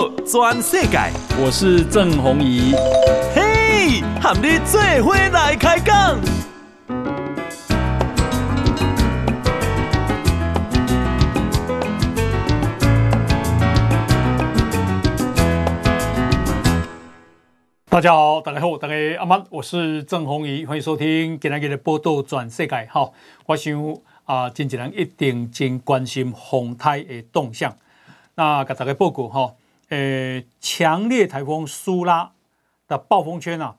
道全世界，我是郑宏仪。嘿，和你做伙来开讲。大家好，大家好，大家阿曼，我是郑宏仪，欢迎收听今天的报道全世界。好，我想啊，经纪人一定真关心风台的动向。那给大家报告哈，呃，强烈台风苏拉的暴风圈啊，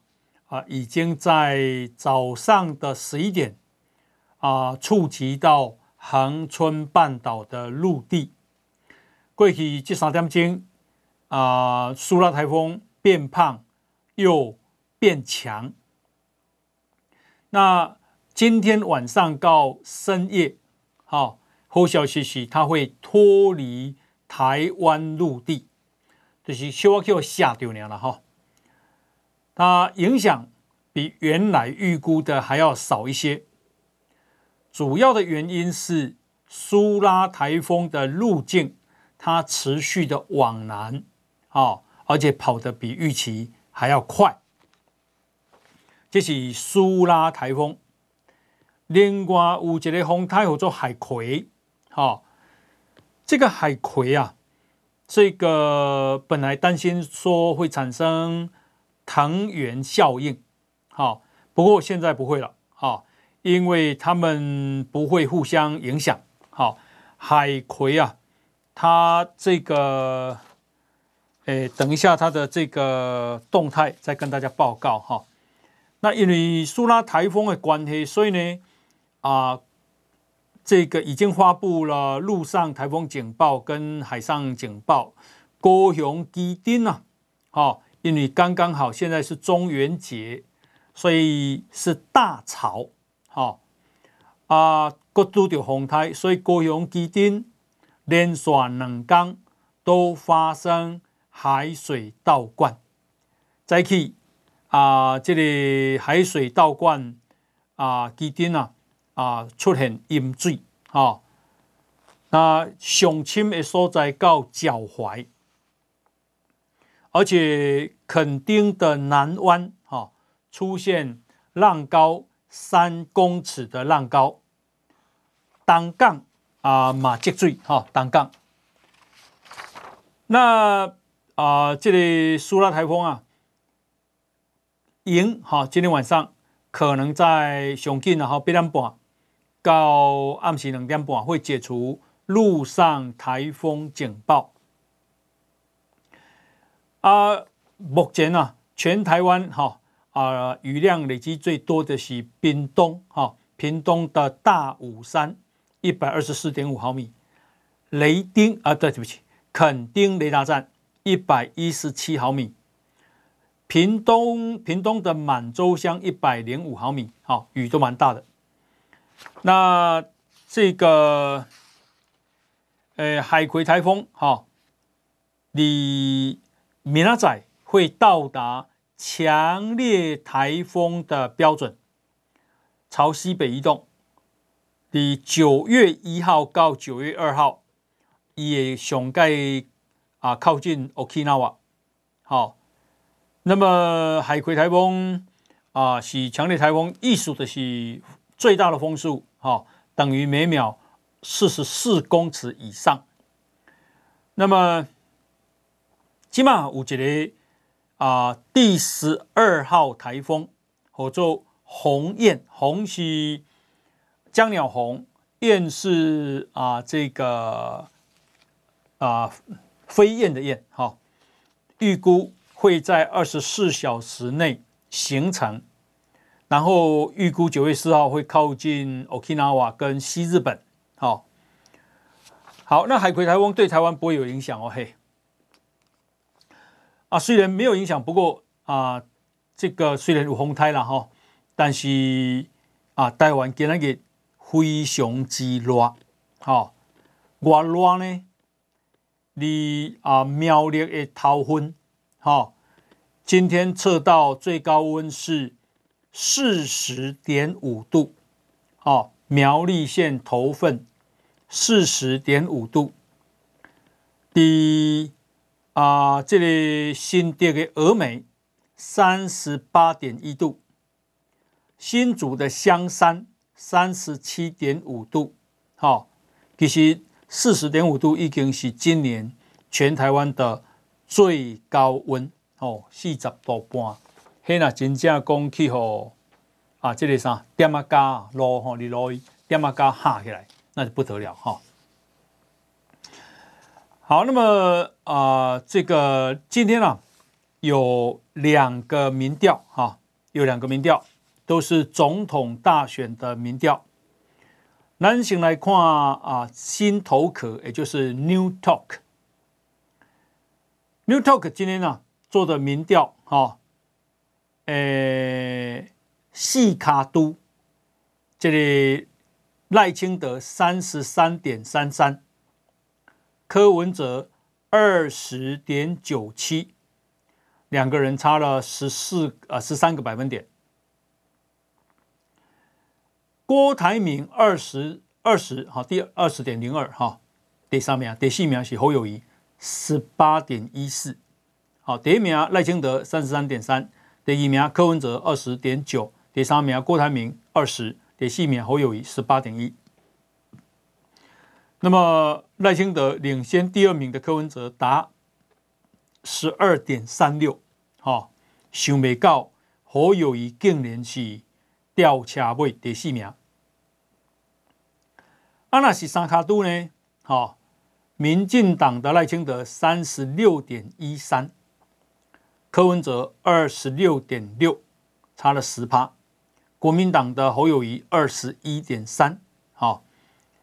啊，已经在早上的十一点啊，触及到恒春半岛的陆地。过去这三点钟啊，苏拉台风变胖又变强。那今天晚上到深夜，好，好消息是它会脱离。台湾陆地就是小可吓掉你了哈，它影响比原来预估的还要少一些。主要的原因是苏拉台风的路径，它持续的往南啊，而且跑得比预期还要快。这是苏拉台风，另外有一个风台叫做海葵，哈。这个海葵啊，这个本来担心说会产生藤原效应，好，不过现在不会了，好，因为他们不会互相影响，好，海葵啊，它这个，诶，等一下它的这个动态再跟大家报告哈。那因为苏拉台风的关系，所以呢，啊。这个已经发布了陆上台风警报跟海上警报，高雄基丁啊，好，因为刚刚好现在是中元节，所以是大潮，好啊，各都有洪台，所以高雄基丁连续两天都发生海水倒灌，再去啊，这里海水倒灌啊，基丁啊。啊，出现淹水啊！那上深的所在到脚踝，而且垦丁的南湾哈出现浪高三公尺的浪高，单杠啊马积水哈单杠。那啊，这里苏拉台风啊，迎哈今天晚上可能在雄近然后八点半。到暗时两点半会解除陆上台风警报。啊，目前啊，全台湾哈啊雨量累积最多的是屏东哈，屏东的大武山一百二十四点五毫米，雷丁啊，对，对不起，垦丁雷达站一百一十七毫米，屏东屏东的满洲乡一百零五毫米，好，雨都蛮大的。那这个，呃，海葵台风哈，你明仔载会到达强烈台风的标准，朝西北移动。你九月一号到九月二号，也上盖啊靠近 Okinawa。好，那么海葵台风啊是强烈台风，意思的是。最大的风速，哈，等于每秒四十四公尺以上。那么，起码有一个啊，第十二号台风，叫做鸿雁，鸿是江鸟鸿，雁是啊这个啊飞燕的燕，哈，预估会在二十四小时内形成。然后预估九月四号会靠近 Okinawa 跟西日本，好，好，那海葵台风对台湾不会有影响哦，嘿，啊，虽然没有影响，不过啊，这个虽然有风台了哈，但是啊，台湾今天非常之热，好，我热呢，你啊苗栗的头份，好，今天测到最高温是。四十点五度，哦，苗栗县头份四十点五度。第啊、呃，这里新店的峨眉三十八点一度，新竹的香山三十七点五度，好、哦，其实四十点五度已经是今年全台湾的最高温哦，四十度半。嘿，那真正讲气候啊，这里啥点啊加落吼，你落点啊加下起来，那就不得了哈。哦好，那么啊、呃，这个今天呢、啊，有两个民调哈，有两个民调都是总统大选的民调。男性来看啊，新头壳，也就是 New Talk，New Talk 今天呢、啊、做的民调哈，诶，四卡都，这里赖清德三十三点三三。柯文哲二十点九七，两个人差了十四啊十三个百分点。郭台铭二十二十好，第二十点零二哈，第三名第四名是侯友谊十八点一四，好，第一名赖清德三十三点三，第一名柯文哲二十点九，第三名郭台铭二十，第四名侯友谊十八点一。那么赖清德领先第二名的柯文哲达十二点三六，哈，想未到侯友谊竟然是吊车尾第四名。啊，那是三脚督呢？哈，民进党的赖清德三十六点一三，柯文哲二十六点六，差了十趴。国民党的侯友宜二十一点三，好。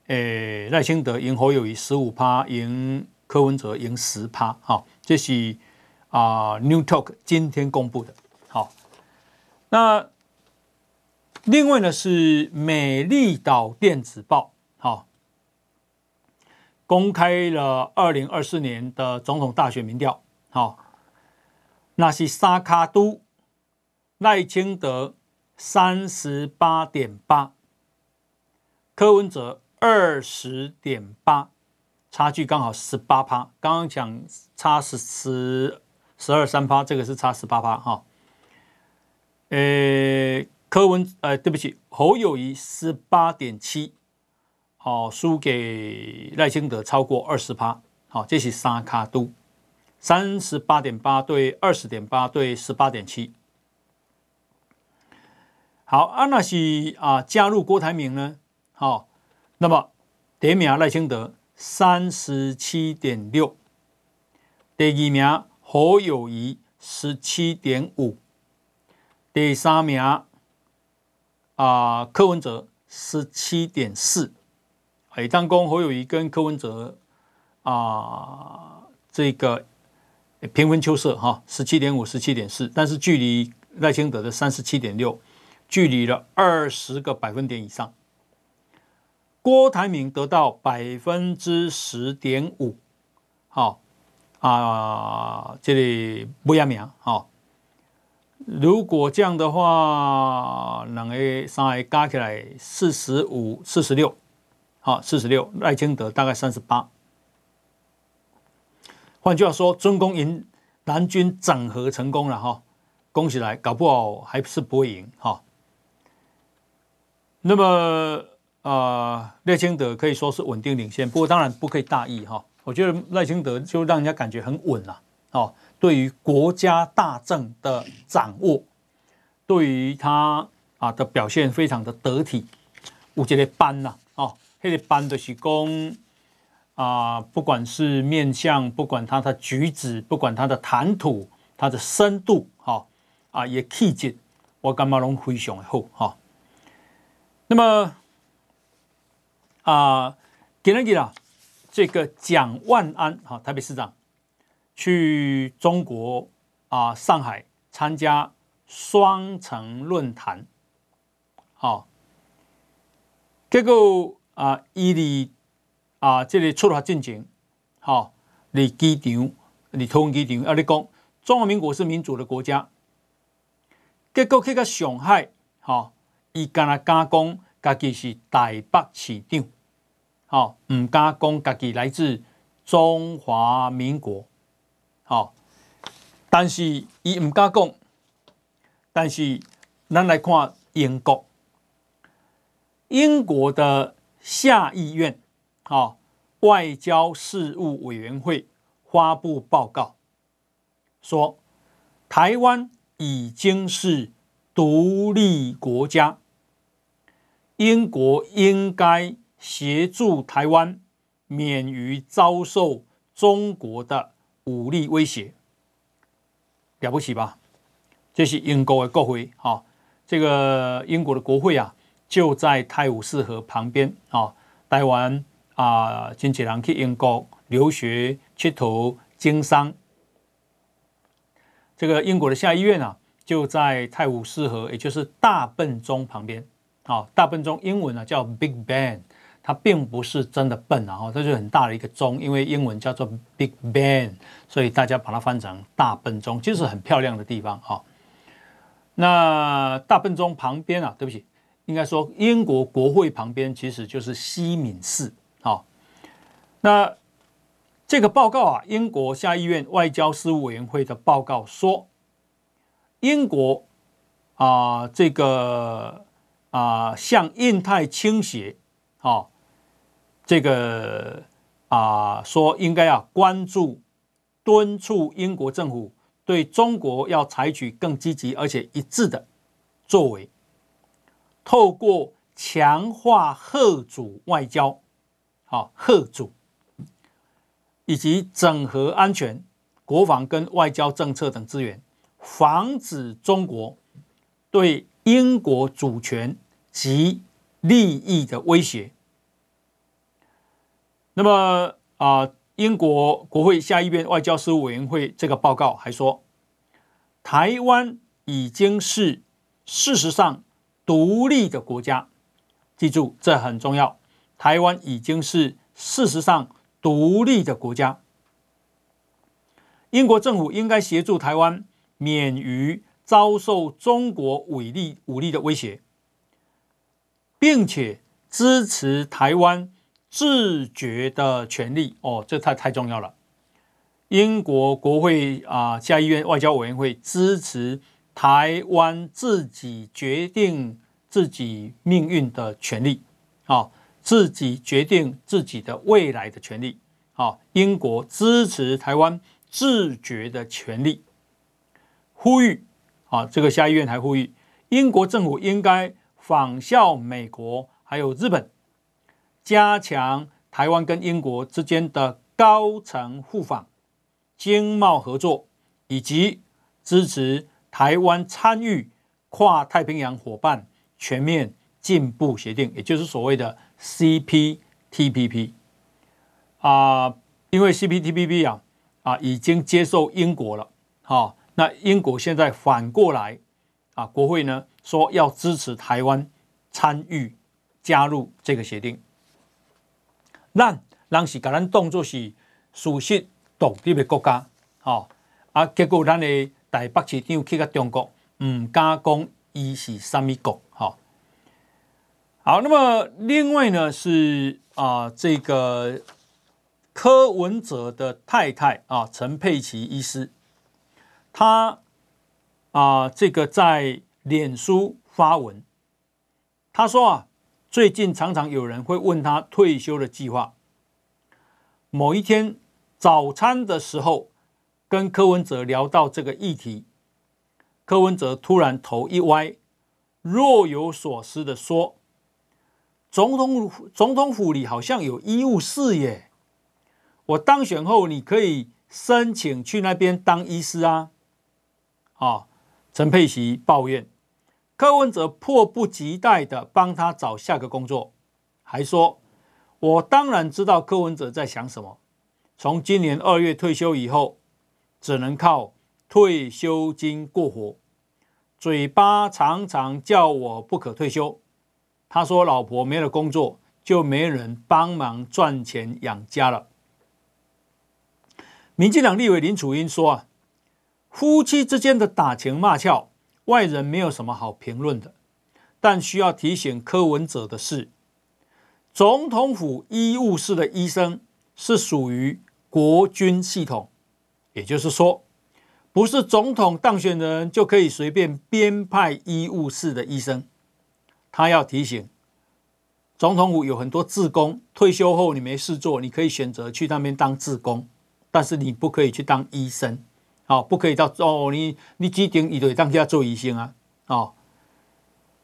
诶，赖清德赢侯友宜十五趴，赢柯文哲赢十趴，好，这是啊、New Talk 今天公布的。好，那另外呢是美丽岛电子报，好，公开了二零二四年的总统大选民调，好，那是三卡都赖清德三十八点八，柯文哲。二十点八，差距刚好十八趴。刚刚讲差十十十二三趴，这个是差十八趴哈。呃，柯文呃，对不起，侯友谊十八点七，好，输给赖清德超过二十趴。好，这是三卡都，三十八点八对二十点八对十八点七。好，阿纳西啊加入郭台铭呢？好。那么，第一名赖清德三十七点六，第二名侯友谊十七点五，第三名啊、柯文哲十七点四。哎，当公侯友谊跟柯文哲啊、呃、这个平分秋色哈，十七点五、十七点四，但是距离赖清德的三十七点六，距离了二十个百分点以上。郭台铭得到百分之十点五，好啊，这里不要名好。如果这样的话，两个三个加起来四十五、四十六，好，四十六。赖清德大概三十八。换句话说，中共赢南军整合成功了哈，恭喜来，搞不好还是不会赢哈。那么。啊，赖清德可以说是稳定领先，不过当然不可以大意哈。我觉得赖清德就让人家感觉很稳了哦。对于国家大政的掌握，对于他啊的表现非常的得体。我觉得班呐，哦，这个班的是讲啊，不管是面相，不管他的举止，不管他的谈吐，他的深度，哈啊，也气质，我感觉拢非常的好哈。那么。啊，给了给了，这个蒋万安哈，台北市长去中国啊上海参加双城论坛，好，结果啊伊里啊这里出了进程，好，你机场你通机场啊，你讲中华民国是民主的国家，结果去到上海，好，伊干那加工，家己是台北市长。好，唔敢讲家己来自中华民国，好，但是伊唔敢讲。但是咱来看英国，英国的下议院啊外交事务委员会发布报告说，台湾已经是独立国家，英国应该协助台湾免于遭受中国的武力威胁，了不起吧？这是英国的国会，哈，这个英国的国会啊，就在泰晤士河旁边啊。台湾啊，真济人去英国留学、去投经商。这个英国的下议院啊，就在泰晤士河，也就是大笨钟旁边。啊，大笨钟英文呢叫 Big Ben，它并不是真的笨啊，它是很大的一个钟，因为英文叫做 Big Ben，所以大家把它翻成大笨钟，就是很漂亮的地方啊。那大笨钟旁边啊，对不起，应该说英国国会旁边其实就是西敏寺。那这个报告啊，英国下议院外交事务委员会的报告说，英国啊，这个啊向印太倾斜，啊，这个啊说应该要关注敦促英国政府。对中国要采取更积极而且一致的作为，透过强化吓阻外交，好吓阻，以及整合安全、国防跟外交政策等资源，防止中国对英国主权及利益的威胁。那么啊。英国国会下议院外交事务委员会这个报告还说，台湾已经是事实上独立的国家。记住，这很重要。台湾已经是事实上独立的国家。英国政府应该协助台湾免于遭受中国武力武力的威胁，并且支持台湾。自决的权利哦，这太太重要了。英国国会啊，下议院外交委员会支持台湾自己决定自己命运的权利啊，自己决定自己的未来的权利啊。英国支持台湾自决的权利，呼吁啊，这个下议院还呼吁英国政府应该仿效美国还有日本。加强台湾跟英国之间的高层互访、经贸合作，以及支持台湾参与跨太平洋伙伴全面进步协定，也就是所谓的 CPTPP 啊。因为 CPTPP 啊啊已经接受英国了，好，那英国现在反过来啊，国会呢说要支持台湾参与加入这个协定。咱人是把咱当作是熟悉独立的国家，吼啊！结果咱的台北市长去到中国，唔敢讲伊是啥物国，吼。好，那么另外呢是啊、这个柯文哲的太太啊，陈佩琪医师，他啊、这个在脸书发文，他说啊。最近常常有人会问他退休的计划。某一天早餐的时候，跟柯文哲聊到这个议题，柯文哲突然头一歪，若有所思的说：“总统总统府里好像有医务室耶，我当选后你可以申请去那边当医师啊。”啊，陈佩琪抱怨。柯文哲迫不及待的帮他找下个工作，还说：“我当然知道柯文哲在想什么。从今年二月退休以后，只能靠退休金过活，嘴巴常常叫我不可退休。他说，老婆没了工作，就没人帮忙赚钱养家了。”民进党立委林楚英说：“啊，夫妻之间的打情骂俏。”外人没有什么好评论的，但需要提醒柯文哲的是，总统府医务室的医生是属于国军系统，也就是说，不是总统当选人就可以随便编派医务室的医生。他要提醒，总统府有很多志工，退休后你没事做，你可以选择去那边当志工，但是你不可以去当医生，好，不可以到哦，你你指定一堆当家做医生啊，哦，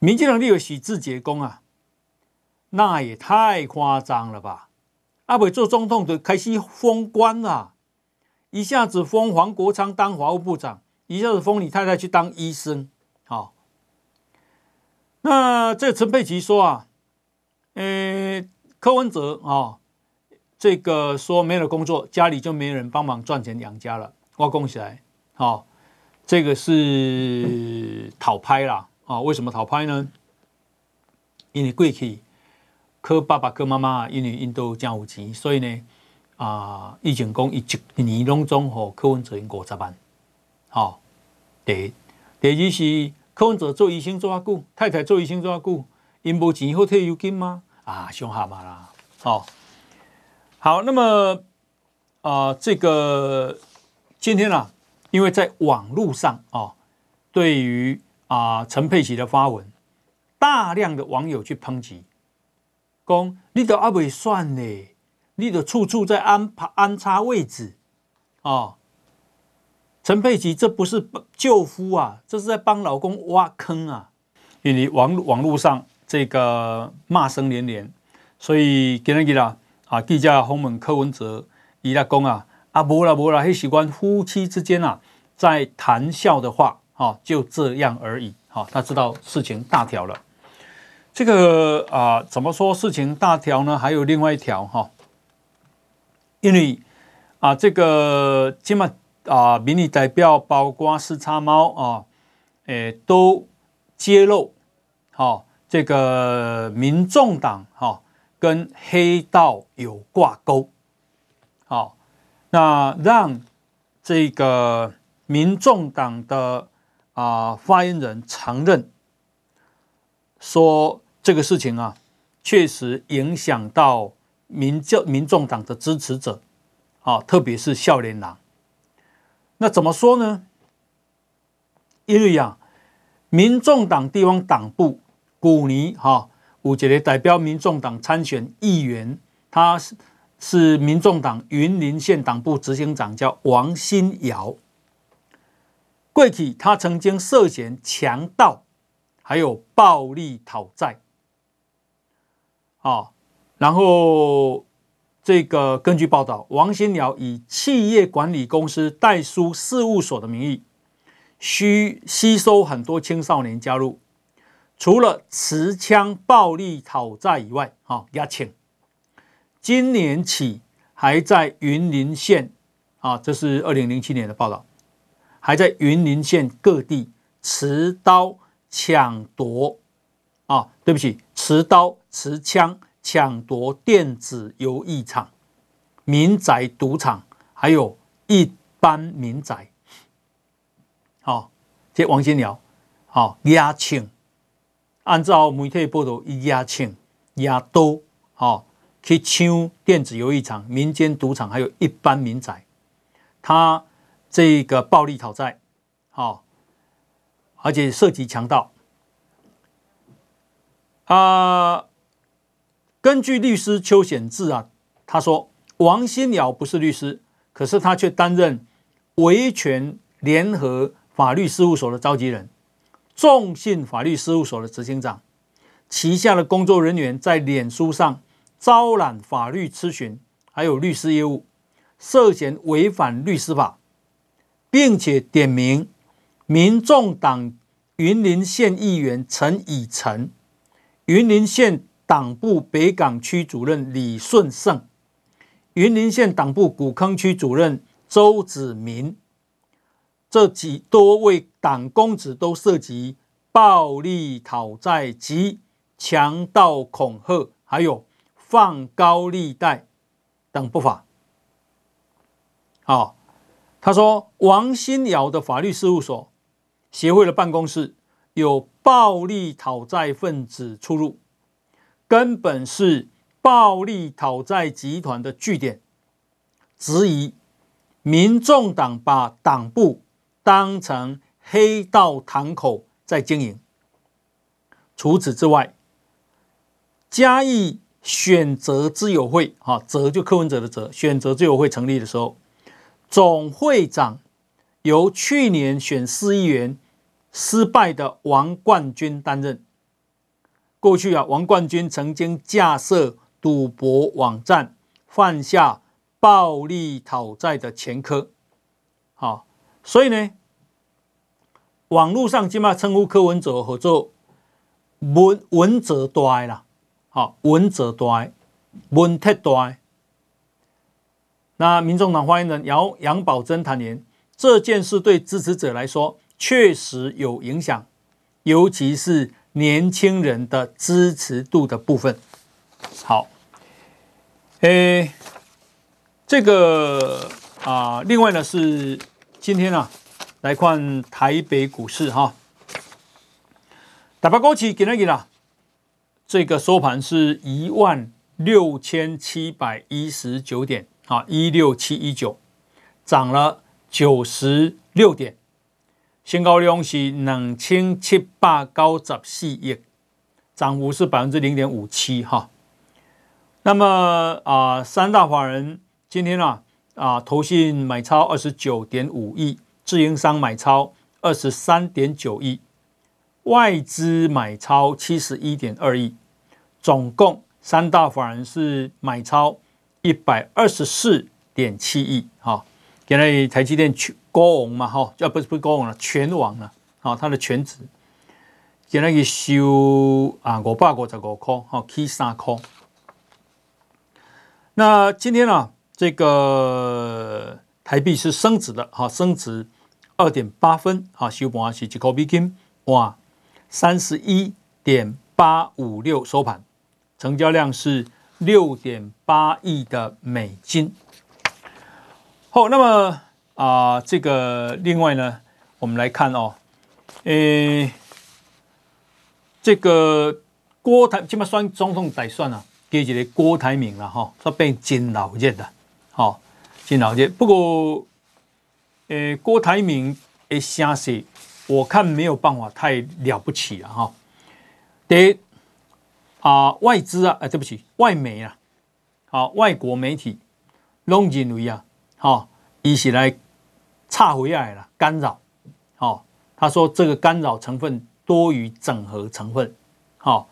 民进党立委许智杰工啊，那也太夸张了吧？阿伟做总统就开始封官了，一下子封黄国昌当法务部长，一下子封你太太去当医生，那这陈佩琪说啊，呃，柯文哲啊，这个说没了工作，家里就没人帮忙赚钱养家了。我讲起来，好，这个是讨拍啦啊？为什么讨拍呢？因为过去柯爸爸、柯妈妈因为因都真有钱，所以呢啊，以前讲一一年当中和柯文哲五十万。好，第第二是。柯文哲做医生做阿久，太太做医生做阿久，因无钱好退休金吗？啊，上下嘛啦，好、哦，好，那么啊、这个今天啊，因为在网络上啊、哦，对于啊陈佩琪的发文，大量的网友去抨击，讲你都阿未算呢，你都处处在安排安插位置。哦陈佩琪，这不是救夫啊，这是在帮老公挖坑啊！因为网网络上这个骂声连连，所以今天啦啊，记者访问柯文哲，伊拉讲啊，啊无啦无啦，迄习惯夫妻之间啊，在谈笑的话，哈，就这样而已，哈，他知道事情大条了。这个啊，怎么说事情大条呢？还有另外一条哈，因为啊，这个今嘛。啊，民意代表包括四叉猫啊，诶，都揭露，好，这个民众党哈跟黑道有挂钩，好，那让这个民众党的啊发言人承认，说这个事情啊，确实影响到民教民众党的支持者，啊，特别是笑脸郎。那怎么说呢？因为啊，民众党地方党部古尼哈五杰的代表民众党参选议员，他是是民众党云林县党部执行长，叫王新尧。过去他曾经涉嫌强盗，还有暴力讨债。啊，然后。这个根据报道，王新尧以企业管理公司代书事务所的名义，需吸收很多青少年加入，除了持枪暴力讨债以外，啊，押请。今年起还在云林县，啊，这是二零零七年的报道，还在云林县各地持刀抢夺，啊，对不起，持刀持枪。抢夺电子游艺场、民宅赌场，还有一般民宅。好，这王新尧，好押请，按照媒体报道，押请押刀，好去抢电子游艺场、民间赌场，还有一般民宅。他这个暴力讨债，好，而且涉及强盗，啊。根据律师邱显志啊，他说王新尧不是律师，可是他却担任维权联合法律事务所的召集人，众信法律事务所的执行长，旗下的工作人员在脸书上招揽法律咨询，还有律师业务，涉嫌违反律师法，并且点名民众党云林县议员陈以诚，云林县。党部北港区主任李顺胜，云林县党部古坑区主任周子明，这几多位党公子都涉及暴力讨债及强盗恐吓，还有放高利贷等不法。好，他说王新尧的法律事务所协会的办公室有暴力讨债分子出入。根本是暴力讨债集团的据点，质疑民众党把党部当成黑道堂口在经营。除此之外，嘉义选择之友会，哈，择就柯文哲的择，选择之友会成立的时候，总会长由去年选市议员失败的王冠军担任。过去啊，王冠军曾经架设赌博网站，犯下暴力讨债的前科。好，所以呢，网络上起码称呼柯文哲合作文文哲大啦，好，文哲大，文特大。那民众党发言人杨杨宝珍坦言，这件事对支持者来说确实有影响，尤其是。年轻人的支持度的部分，好，诶，这个啊，另外呢是今天啊来看台北股市哈，台北股市今天啦，这个收盘是一万六千七百一十九点啊，一六七一九，涨了九十六点。新高量是两千七百九十四亿，涨幅是百分之零点五七哈。那么啊、三大法人今天啊啊，投信买超二十九点五亿，自营商买超二十三点九亿，外资买超七十一点二亿，总共三大法人是买超一百二十四点七亿哈。现在台积电去。高王嘛，哈，啊不是不是高王了，全网了，啊，它的权值，现在去收啊五百五十五块，哈，起三块。那今天呢，这个台币是升值的，哈，升值二点八分，哈，收盘是一块美金，哇，三十一点八五六收盘，成交量是六点八亿的美金。好，那么。啊、这个另外呢，我们来看哦，诶，这个郭台这么算总统大算啊，给一个郭台铭了哈，说变金老热的，好，金老热。不过，诶，郭台铭的声势，我看没有办法太了不起了哈。第一啊，外资啊，啊，对不起，外媒啊，好，外国媒体拢认为啊，好，一起来。差回来了，干扰，哦，他说这个干扰成分多于整合成分，好，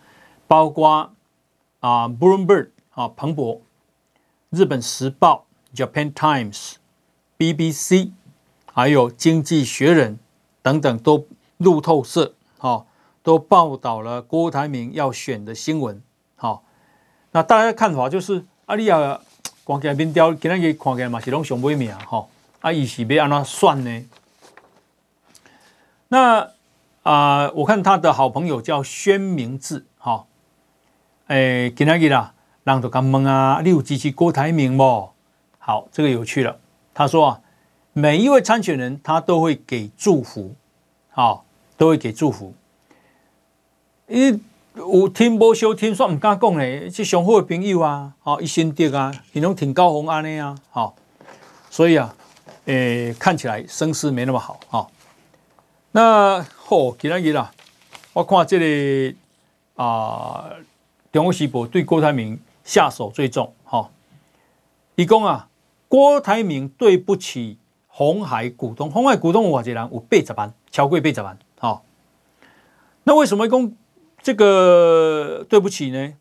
包括啊，Bloomberg 啊，彭博、日本时报 Japan Times、BBC，还有经济学人等等都路透社，好，都报道了郭台铭要选的新闻，好，那大家的看法就是，啊，你啊，光见民调，今天看起来嘛是拢上尾名，哈。啊，伊是要按怎算呢？那啊、我看他的好朋友叫宣明智，哈、哦，诶，今天啦，人都敢问啊，你有支持郭台铭不？好，这个有趣了。他说啊，每一位参选人他都会给祝福，好、都会给祝福。伊有听无收听，煞唔敢讲嘞，是上好的朋友啊，好、哦，一心得啊，伊拢挺高红安尼啊，好、所以啊。诶，看起来声势没那么好哈、哦。那好，今天啦，我看这里啊，中国时报对郭台铭下手最重哈。伊、哦、讲啊，郭台铭对不起红海股东，红海股东有偌济人有八十万，超过八十万。哈、哦，那为什么讲这个对不起呢？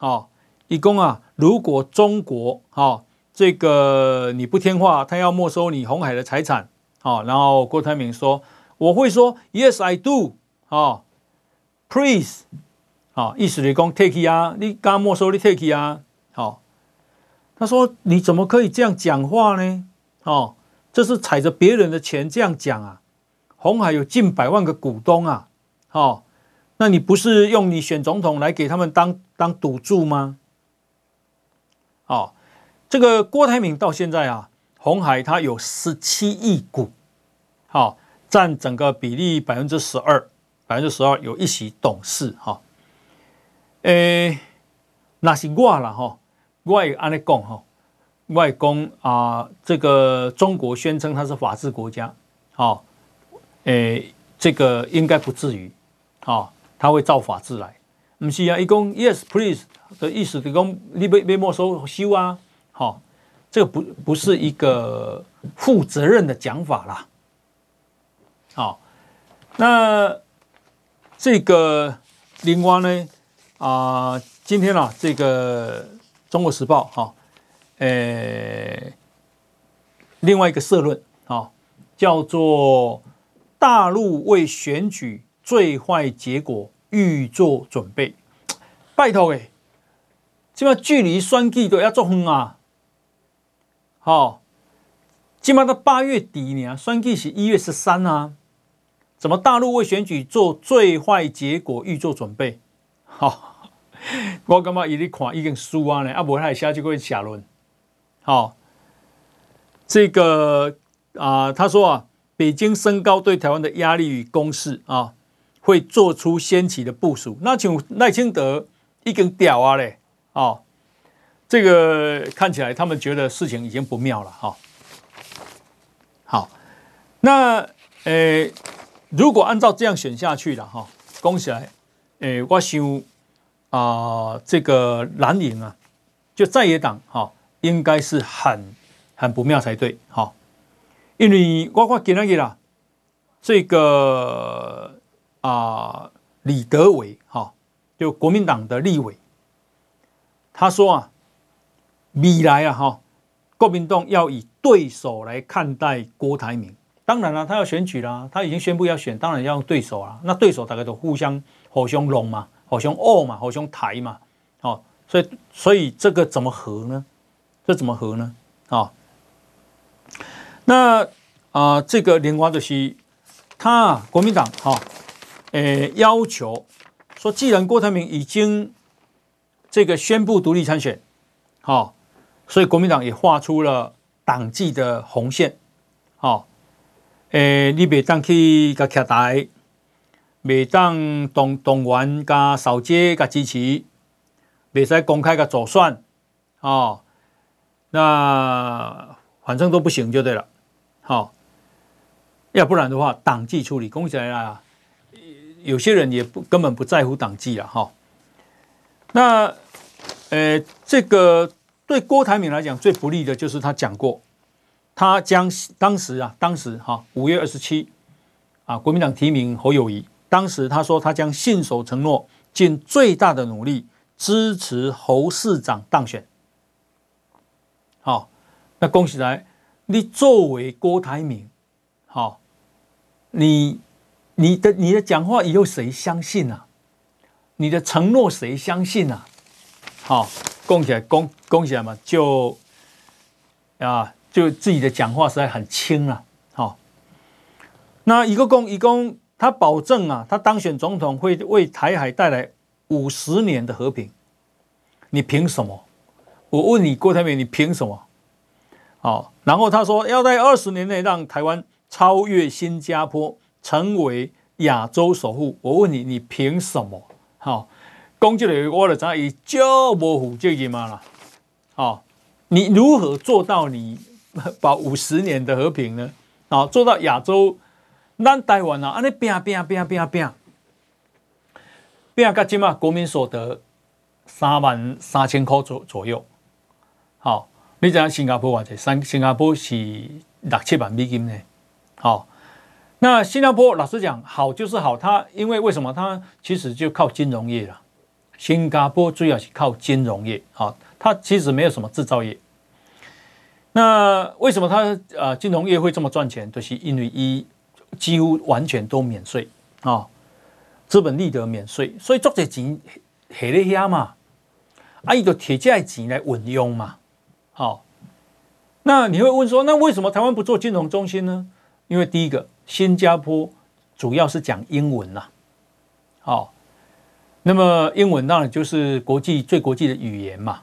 哦，伊讲啊，如果中国哈。哦这个你不听话，他要没收你红海的财产，好，然后郭台铭说：“我会说 Yes, I do。”啊，Please，啊，意思是讲 Take 啊，你刚没收你 Take 啊，好。他说：“你怎么可以这样讲话呢？哦，这是踩着别人的钱这样讲啊。红海有近百万个股东啊，哦，那你不是用你选总统来给他们当当赌注吗？哦。”这个郭台铭到现在啊，鸿海他有十七亿股，好，占整个比例百分之十二，百分之十二有一席董事哈。诶，那是我啦哈，我也按你讲哈，外公啊，这个中国宣称它是法治国家，好，诶，这个应该不至于，好，他会照法治来。不是啊，一共 yes please 的意思，一共你被被没收收啊，好，这个不不是一个负责任的讲法啦，好，那这个另外呢，啊，今天啊，这个中国时报哈。呃，另外一个社论啊，叫做“大陆为选举最坏结果预做准备”。拜托诶，这么距离选举都要做远啊！好，起码到八月底呢，选举是一月十三啊。怎么大陆为选举做最坏结果预做准备？好，我感觉伊咧看已经输啊呢，啊，无还写这个社论。好，这个啊、他说啊，北京升高对台湾的压力与攻势啊，会做出先期的部署。那请赖清德已经屌啊嘞，哦，这个看起来他们觉得事情已经不妙了哈、哦。好，那呃，如果按照这样选下去了哈，恭喜来，呃，我想啊，这个蓝营啊，就在野党哈。哦应该是很很不妙才对，哈，因为我看今天啦，这个啊李德伟哈，就国民党的立委，他说啊，未来啊哈，国民党要以对手来看待郭台铭，当然了，他要选举啦，他已经宣布要选，当然要用对手啊，那对手大概都互相互相龙嘛，互相恶嘛，互相抬嘛，哦，所以所以这个怎么和呢？这怎么和呢？啊、哦，那啊、呃，这个联华主席他国民党哈，诶、要求说，既然郭台铭已经这个宣布独立参选，好、哦，所以国民党也画出了党纪的红线，哦，诶，你别当去甲徛台，别当动动员甲扫街甲支持，别使公开甲做选，啊、哦。那反正都不行就对了，好，要不然的话，党纪处理，讲起来啊，有些人也不根本不在乎党纪了哈。那呃，这个对郭台铭来讲最不利的就是他讲过，他将当时啊，当时哈五月二十七啊，国民党提名侯友宜，当时他说他将信守承诺，尽最大的努力支持侯市长当选。好，那恭喜来，你作为郭台铭，好，你你的你的讲话以后谁相信啊？你的承诺谁相信啊？好，供起来，供供起来嘛，就啊，就自己的讲话实在很轻了。好，那一个公一公，他保证啊，他当选总统会为台海带来五十年的和平，你凭什么？我问你，郭台铭，你凭什么？好，然后他说要在二十年内让台湾超越新加坡，成为亚洲首富。我问你，你凭什么？好，攻击了我的在以就模糊这个嘛啦。好，你如何做到你保五十年的和平呢？好，做到亚洲，咱台湾啊，安尼拼拼拼拼拼，拼个起码国民所得三万三千块左左右。好，你知影新加坡话，这新新加坡是六七万美金呢。好，那新加坡老实讲，好就是好，它因为为什么？它其实就靠金融业了。新加坡主要是靠金融业，好，它其实没有什么制造业。那为什么它呃金融业会这么赚钱？就是因为一几乎完全都免税啊，资本利得免税，所以做这钱下咧遐嘛，啊，伊就摕这钱来稳用嘛。好，那你会问说，那为什么台湾不做金融中心呢？因为第一个，新加坡主要是讲英文呐，好，那么英文当然就是国际最国际的语言嘛。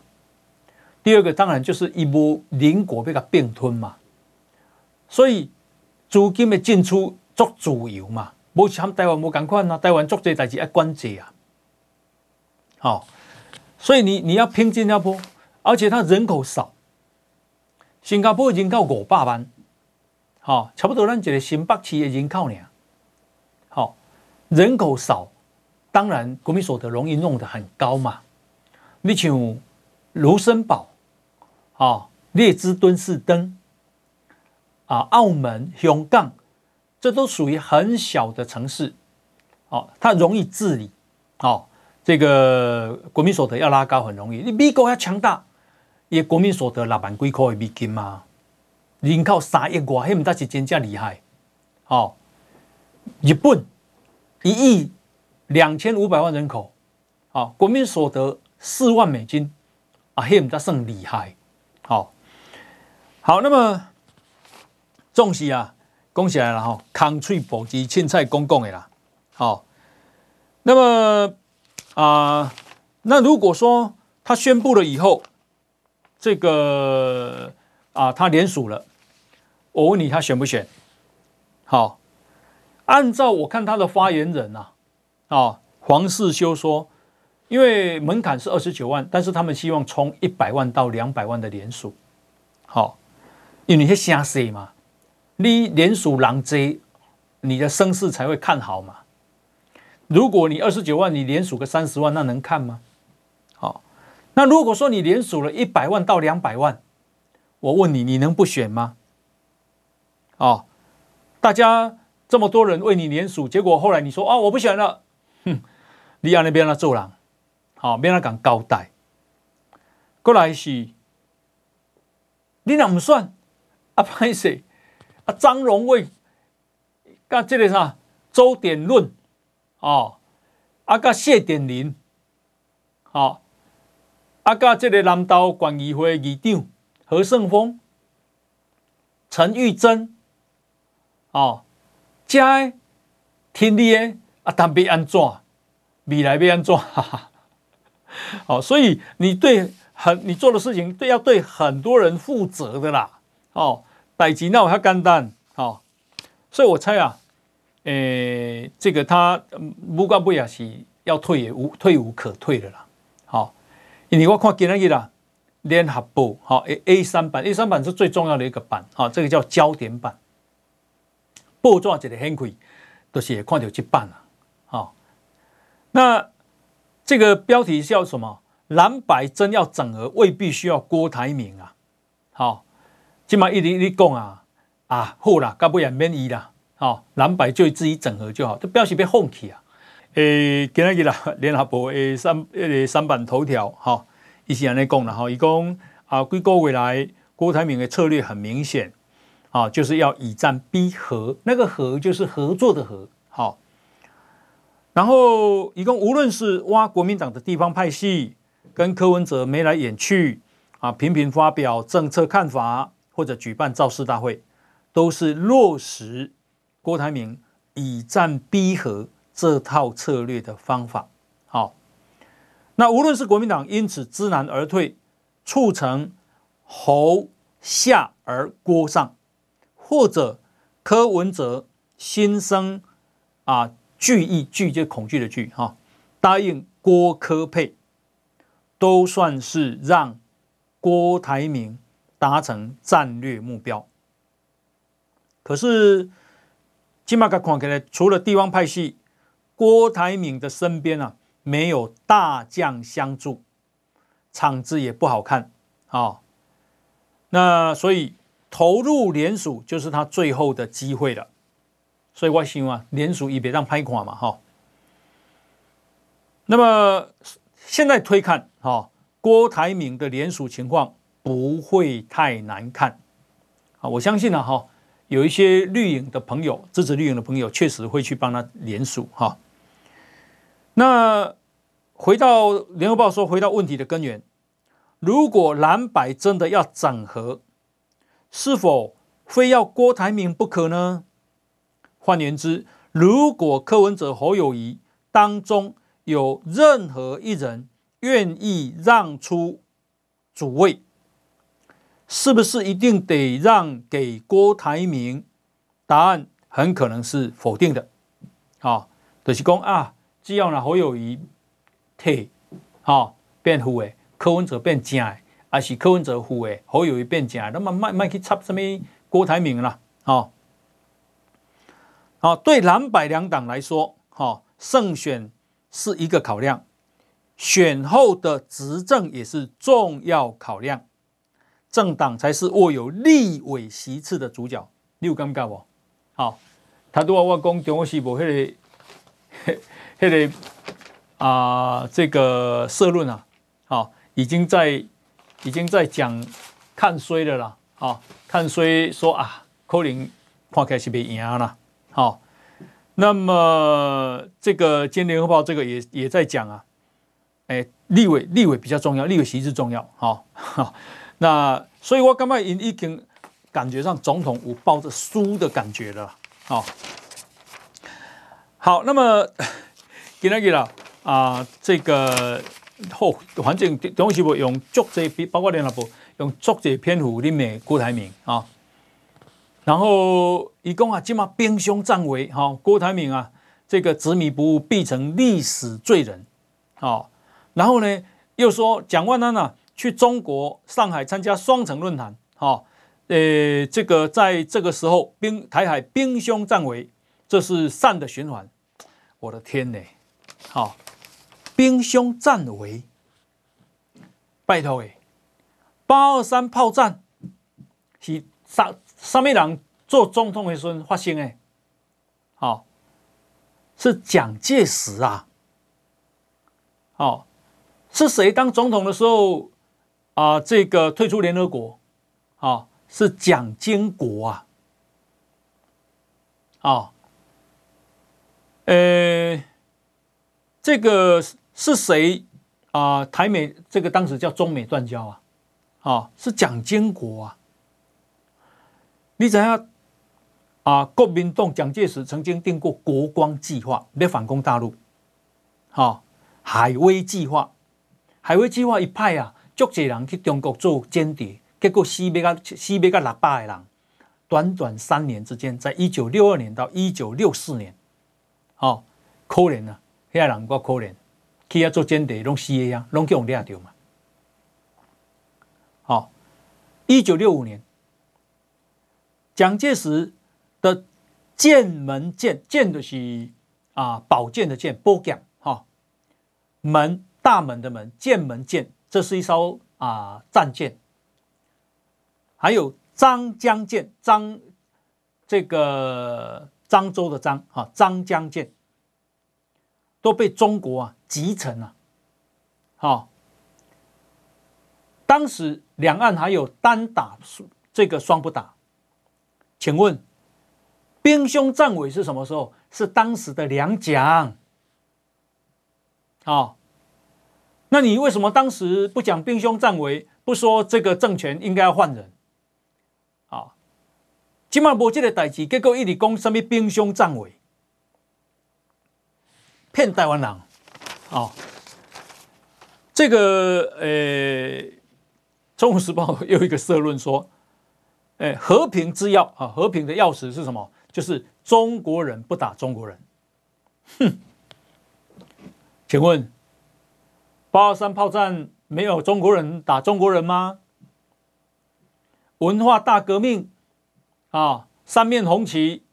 第二个，当然就是一波邻国被它并吞嘛，所以资金的进出做自由嘛，无像台湾无同款啊，台湾做这代志要管制啊，好，所以你你要拼新加坡，而且它人口少。新加坡人口五百万，好，差不多咱一个新北市的人口呢，好，人口少，当然国民所得容易弄得很高嘛。你像卢森堡，啊，列支敦士登，啊，澳门、香港，这都属于很小的城市，哦，它容易治理，哦，这个国民所得要拉高很容易。你美国要强大。也国民所得六万几块美金嘛，人口三亿外，迄毋才是真正厉害。哦，日本一亿两千五百万人口，啊，国民所得四万美金，啊，迄毋才算厉害。好，好，那么总是啊，讲起来了哈，空嘴保持凊彩公共的啦。好，那么啊，那如果说他宣布了以后，这个啊，他连署了。我问你，他选不选？好，按照我看他的发言人呐，啊，黄世修说，因为门槛是二十九万，但是他们希望从一百万到两百万的连署。好，因为你是瞎说嘛，你连署狼贼，你的声势才会看好嘛。如果你二十九万，你连署个三十万，那能看吗？好那如果说你连署了一百万到两百万，我问你，你能不选吗？哦，大家这么多人为你连署，结果后来你说啊，我不选了，你让那边那做人，好，别人敢交代。过来是，你俩不算啊？歹势啊？张荣卫，甲这个啥？周典论，哦，啊，甲谢典林，好。啊，甲这个南投县议会议长何胜峰、陈玉珍，哦，这听你的啊，但别安怎，未来别安怎，哈哈，好，所以你对很你做的事情，对要对很多人负责的啦，哦，代志那较简单，哦，所以我猜啊，诶、欸，这个他不管不也是要退也无退无可退的啦，好。因为我看今日啦，联合报好 A A 三版 A 三版是最重要的一个版，好，这个叫焦点版。报纸一个掀开，都是看到这版啦，那这个标题叫什么？蓝白真要整合，未必需要郭台铭啊。好，今嘛一直一讲啊啊，好啦，该不也免伊啦。好，蓝白就自己整合就好，这标题别放弃啊。诶，今日啦，联合报诶三诶三版头条，哈，伊是安尼讲啦，哈，伊讲啊，几个未来郭台铭的策略很明显，啊，就是要以战逼和，那个和就是合作的和，好。然后一共无论是挖国民党的地方派系，跟柯文哲眉来眼去，啊，频频发表政策看法，或者举办造势大会，都是落实郭台铭以战逼和。这套策略的方法，好，那无论是国民党因此知难而退，促成侯下而郭上，或者柯文哲心生啊惧意，惧就恐惧的惧哈，答应郭柯佩，都算是让郭台铭达成战略目标。可是金马卡看起来，除了地方派系。郭台铭的身边啊，没有大将相助，场子也不好看啊、那所以投入联署就是他最后的机会了。所以我希望联署也别让拍垮嘛哈、那么现在推看哈、郭台铭的联署情况不会太难看啊。我相信呢、哈，有一些绿营的朋友支持绿营的朋友，确实会去帮他联署哈。那回到联合报说，回到问题的根源，如果蓝白真的要整合，是否非要郭台铭不可呢？换言之，如果柯文哲、侯友宜当中有任何一人愿意让出主位，是不是一定得让给郭台铭？答案很可能是否定的。好，就是讲啊。只要那侯友宜退，好变负的，柯文哲变正的，还是柯文哲护的，侯友宜变假，那么卖卖去插什么郭台铭了？好，好，对蓝白两党来说，哈，胜选是一个考量，选后的执政也是重要考量，政党才是握有立委席次的主角。你有感觉不？好，他都话我讲中国时报迄个，迄个啊，这个社论啊，好，已经在已经在讲看衰了啦，好，看衰说啊。可能看起来是被赢了，好，那么这个《今天联合报》这个也也在讲啊，哎，立委立委比较重要，立委席次重要，好，那所以我刚刚已已经感觉上总统我抱着输的感觉了，好，好，那么给他给了啊，这个后反正东西不用作这包括联合报用作这篇幅里面郭台铭啊。然后一共啊，今嘛兵凶战危，哈，郭台铭啊，这个执迷不悟，必成历史罪人，好，然后呢，又说蒋万安啊，去中国上海参加双城论坛，好，呃，这个在这个时候兵台海兵凶战危，这是善的循环，我的天呐，好，兵凶战危，拜托诶，八二三炮战是杀。什么人做总统的时候发生的？好，是蒋介石啊。好，是谁当总统的时候啊？这个退出联合国，啊，是蒋经国啊。啊，呃，这个是谁啊？台美这个当时叫中美断交啊。啊，是蒋经国啊。你知影啊？国民党蒋介石曾经定过国光计划，要反攻大陆。好，海威计划，海威计划一派啊，足侪人去中国做间谍，结果死别个死别个六百个人。短短三年之间，在一九六二年到一九六四年，好可怜啊！遐人够可怜，去遐做间谍，拢死的呀，拢叫人抓着嘛。好，一九六五年。蒋介石的剑门舰，剑的是啊，宝剑的剑，波剑哈，门大门的门，剑门舰，这是一艘啊战舰。还有张江舰，张这个漳州的漳哈，张江舰都被中国啊集成了。好，当时两岸还有单打这个双不打。请问，兵凶战危是什么时候？是当时的两蒋。啊、哦，那你为什么当时不讲兵凶战危，不说这个政权应该要换人？啊、哦，今嘛无这个代志，结果一直讲什么兵凶战危，骗台湾人。啊、哦，这个呃，《中国时报》又一个社论说。哎，和平之钥啊，和平的钥匙是什么？就是中国人不打中国人。哼，请问八二三炮战没有中国人打中国人吗？文化大革命啊，三面红旗，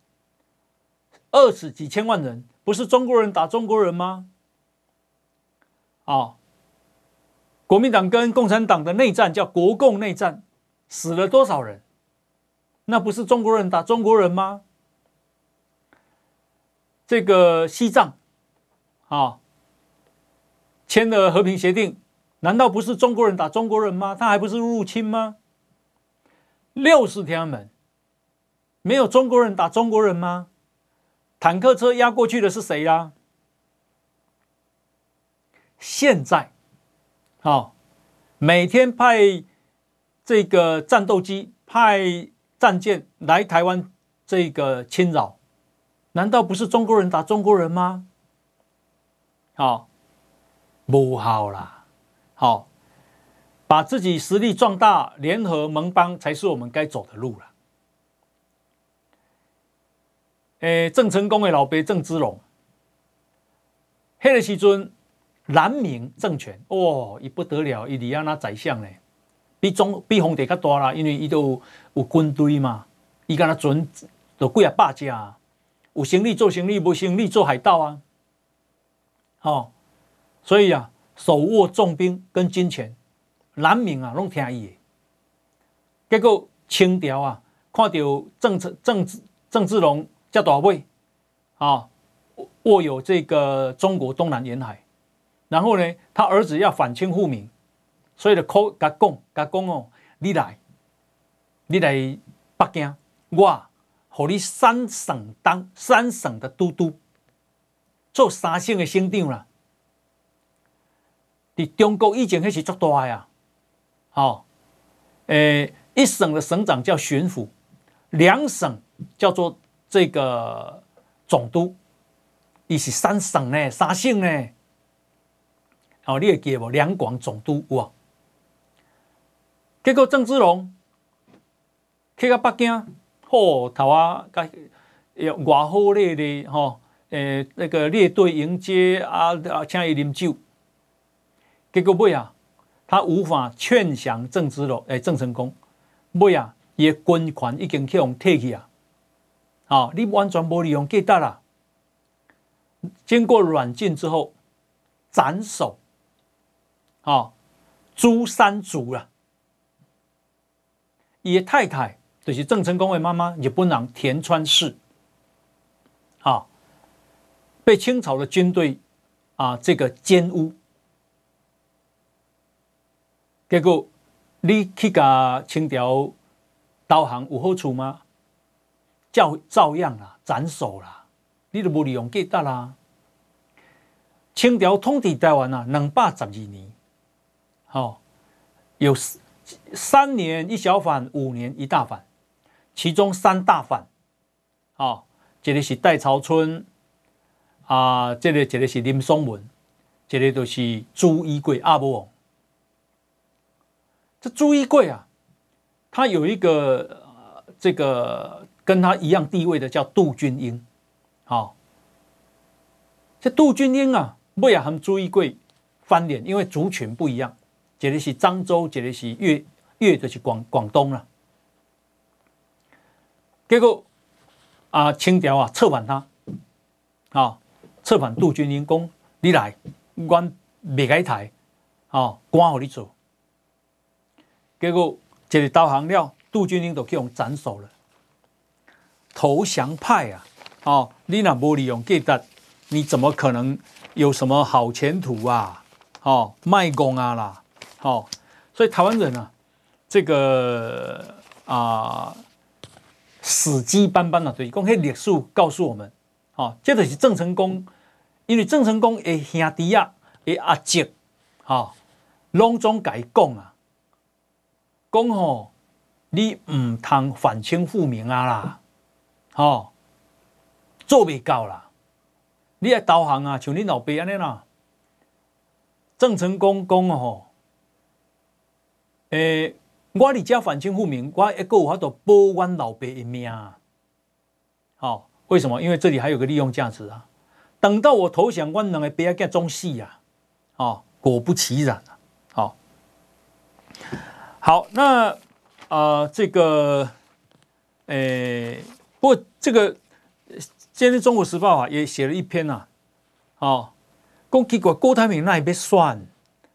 饿死几千万人，不是中国人打中国人吗？啊，国民党跟共产党的内战叫国共内战，死了多少人？那不是中国人打中国人吗？这个西藏啊，签了和平协定，难道不是中国人打中国人吗？他还不是入侵吗？六四天安门，没有中国人打中国人吗？坦克车压过去的是谁呀？现在，好，每天派这个战斗机派。战舰来台湾这个侵扰，难道不是中国人打中国人吗？好，不好啦，好，把自己实力壮大，联合盟邦才是我们该走的路了。诶，郑成功的老爸郑芝龙，那个时阵南明政权哦，也不得了，伊里亚那宰相呢，比中比皇帝较大啦，因为伊都有，有军队嘛，伊敢若船都几啊百只，有生意做生意，无生意做海盗啊，哦，所以啊，手握重兵跟金钱，人民啊拢听伊的。结果清朝啊，看到郑郑郑郑芝龙这大尾啊，握有这个中国东南沿海，然后呢，他儿子要反清复明。所以就靠甲讲，甲讲哦，你来，你来北京，我，互你三省当三省的都督，做三省的省长啦。伫中国以前迄是足大的呀，好，诶，一省的省长叫巡抚，两省叫做这个总督，伊是三省呢，三省呢，哦，你会记无？两广总督哇。结果郑芝龙去到北京，吼头啊，甲外号咧咧吼，诶那个列队迎接啊啊，请伊啉酒。结果尾啊，他无法劝降郑芝龙，诶郑成功。尾啊，伊的军权已经去互摕去啊，啊，你完全无利用价值啦。经过软禁之后，斩首，啊，诛三族了。伊的太太就是郑成功的妈妈，日本人田川氏，啊，被清朝的军队啊这个奸污，结果你去甲清朝投降有好处吗？照照样啦，斩首啦，你都无利用价值啦。清朝统治台湾啊，两百十二年，好、有。三年一小反，五年一大反，其中三大反，啊，这个是戴朝春，啊，这个这个是林松文，这个都是朱一贵阿波王。这朱一贵啊，他有一个这个跟他一样地位的叫杜君英，好，这杜君英啊，不要和朱一贵翻脸，因为族群不一样。一个是漳州，一个是粤粤，就是广广东了。结果啊，清朝啊策反他，啊策反杜君英，讲你来，我未改台，啊官互你做。结果这里投降了，杜君英都去用斩首了。投降派啊，哦，你若无利用价值，你怎么可能有什么好前途啊？哦，卖公啊啦！好，所以台湾人啊，这个啊，死机斑斑的，对，讲迄历史告诉我们，好，这就是郑成功，因为郑成功的兄弟啊，的阿叔，哈，拢总改讲啊，讲吼，你唔通反清复明啊啦，好，做未到啦，你要投降啊，像你老爸安尼啦，郑成功讲吼。诶、欸，我哩家反清复明，我一个有法度保阮老爸一命。好、哦，为什么？因为这里还有个利用价值啊。等到我投降，阮两个爸仔中死呀。哦，果不其然啊。好、哦，好，那啊、呃，这个，诶、不过这个今天《中国时报》啊也写了一篇呐、啊。哦，讲结果郭台铭那也别算，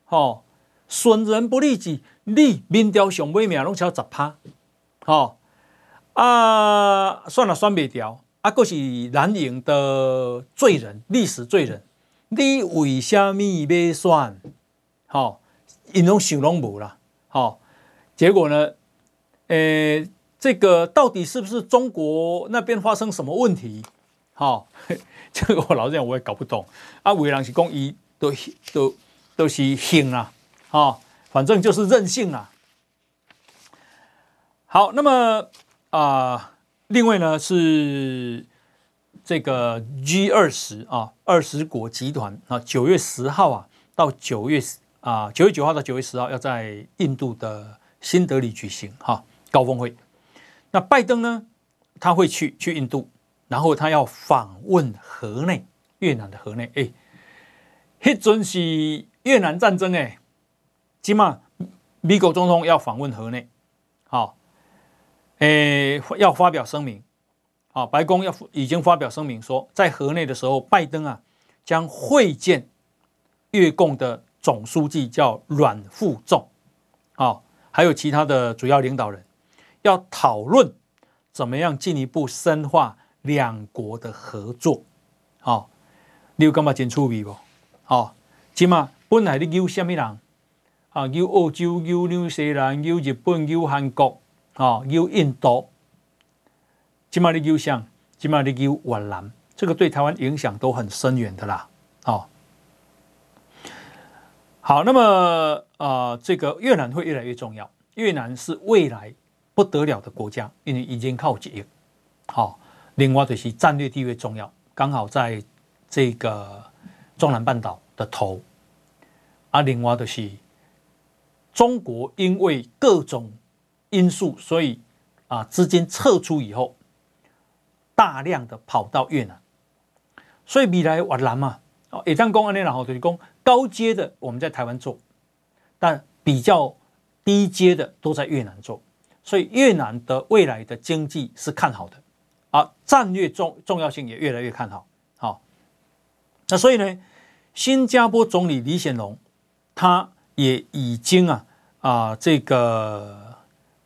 哦，损人不利己。你民调上尾名拢超十趴，吼啊，算了算不掉，啊，阁是蓝营的罪人，历史罪人，你为虾米要选？吼，因拢想拢无啦，吼，结果呢？诶、欸，这个到底是不是中国那边发生什么问题？好，这个我老实讲我也搞不懂。啊，有人是讲伊都都都是兴啦，吼。反正就是任性啊！好，那么啊、另外呢是这个 G 二十啊，二十国集团啊，九月十号啊到九月啊九月九号到九月十号要在印度的新德里举行哈、高峰会。那拜登呢，他会去去印度，然后他要访问河内越南的河内，哎，迄阵是越南战争哎。起码美国总统要访问河内，好，诶，要发表声明，啊，白宫要已经发表声明说，在河内的时候，拜登啊将会见越共的总书记叫阮富仲，啊，还有其他的主要领导人，要讨论怎么样进一步深化两国的合作，好，你有感觉真趣味不？好，起码本来你有什么人？啊，有澳洲，有纽西兰，有日本，有韩国，啊，有印度，起码你有像，起码你有越南，这个对台湾影响都很深远的啦。哦，好，那么啊、呃，这个越南会越来越重要。越南是未来不得了的国家，因为已经靠近。好，另外就是战略地位重要，刚好在这个中南半岛的头。啊，另外就是。中国因为各种因素，所以啊，资金撤出以后，大量的跑到越南，所以未来越南嘛，哦，也当公安的然后就是讲高阶的我们在台湾做，但比较低阶的都在越南做，所以越南的未来的经济是看好的，啊，战略重重要性也越来越看好，好，那所以呢，新加坡总理李显龙他也已经啊。啊，这个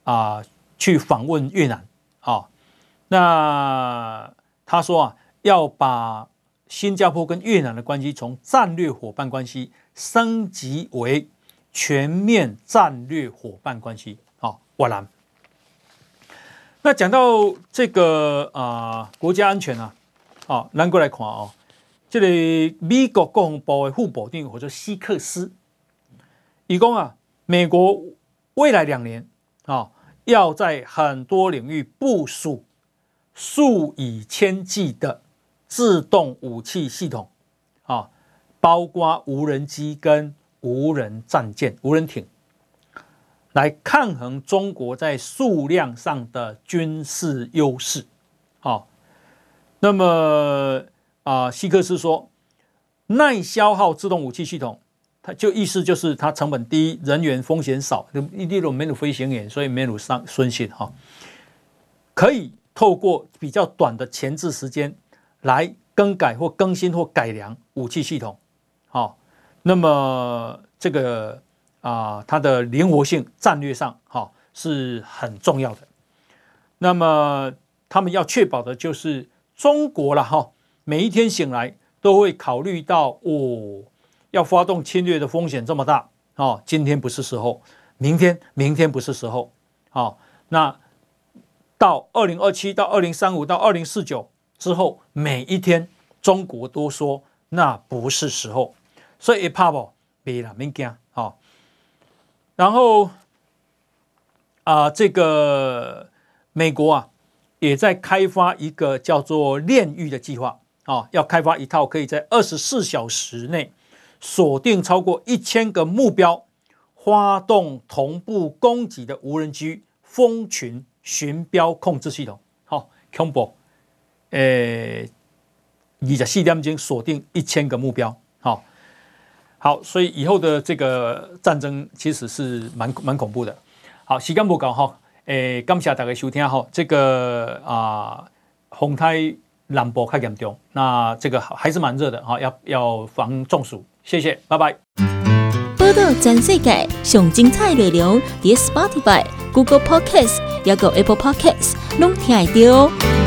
啊，去访问越南啊，那他说啊，要把新加坡跟越南的关系从战略伙伴关系升级为全面战略伙伴关系啊，越南。那讲到这个啊，国家安全啊，啊，咱过来看哦，这里美国国防部的副部长或者希克斯，一共啊。美国未来两年啊，要在很多领域部署数以千计的自动武器系统啊，包括无人机跟无人战舰、无人艇，来抗衡中国在数量上的军事优势。好，那么啊，希克斯说，耐消耗自动武器系统。它就意思就是它成本低，人员风险少，一地都没有飞行员，所以没有伤损失哈。可以透过比较短的前置时间来更改或更新或改良武器系统，好，那么这个啊，它的灵活性战略上哈是很重要的。那么他们要确保的就是中国了哈，每一天醒来都会考虑到哦。要发动侵略的风险这么大哦，今天不是时候，明天明天不是时候，好，那到二零二七到二零三五到二零四九之后，每一天中国都说那不是时候，所以怕不别了，别惊啊。然后啊，这个美国啊也在开发一个叫做炼狱的计划啊，要开发一套可以在二十四小时内。锁定超过一千个目标，发动同步攻击的无人机蜂群寻标控制系统。好，恐怖。诶，二十四点钟锁定一千个目标。好，好，所以以后的这个战争其实是蛮蛮恐怖的。好，时间不够哈。诶，感谢大家收听哈。这个啊，风台南部较严重，那这个还是蛮热的哈，要要防中暑。谢谢，拜拜。播到全世界上精彩内容，点 Spotify、Google Podcast，还有 Apple Podcast，拢听得到。